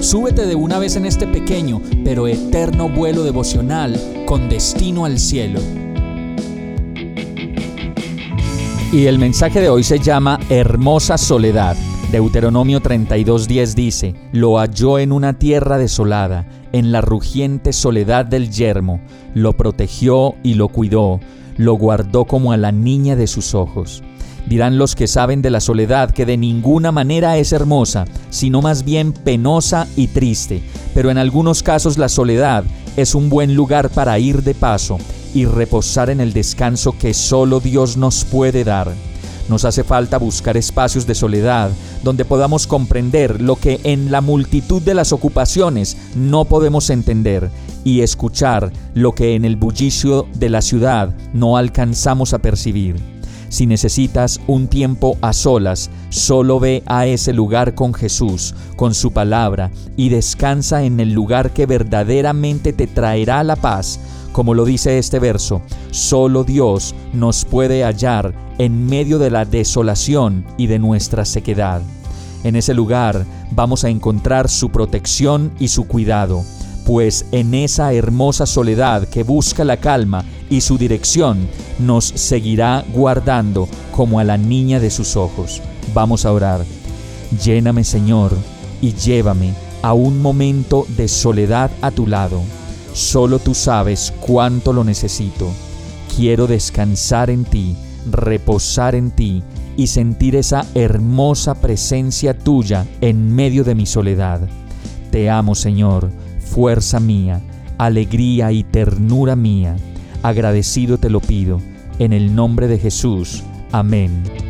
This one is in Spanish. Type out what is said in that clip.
súbete de una vez en este pequeño pero eterno vuelo devocional con destino al cielo. Y el mensaje de hoy se llama Hermosa Soledad. Deuteronomio 32:10 dice, Lo halló en una tierra desolada, en la rugiente soledad del yermo, lo protegió y lo cuidó, lo guardó como a la niña de sus ojos. Dirán los que saben de la soledad que de ninguna manera es hermosa, sino más bien penosa y triste, pero en algunos casos la soledad es un buen lugar para ir de paso y reposar en el descanso que solo Dios nos puede dar. Nos hace falta buscar espacios de soledad donde podamos comprender lo que en la multitud de las ocupaciones no podemos entender y escuchar lo que en el bullicio de la ciudad no alcanzamos a percibir. Si necesitas un tiempo a solas, solo ve a ese lugar con Jesús, con su palabra, y descansa en el lugar que verdaderamente te traerá la paz como lo dice este verso, solo Dios nos puede hallar en medio de la desolación y de nuestra sequedad. En ese lugar vamos a encontrar su protección y su cuidado, pues en esa hermosa soledad que busca la calma y su dirección nos seguirá guardando como a la niña de sus ojos. Vamos a orar. Lléname Señor y llévame a un momento de soledad a tu lado Solo tú sabes cuánto lo necesito. Quiero descansar en ti, reposar en ti y sentir esa hermosa presencia tuya en medio de mi soledad. Te amo, Señor, fuerza mía, alegría y ternura mía. Agradecido te lo pido, en el nombre de Jesús. Amén.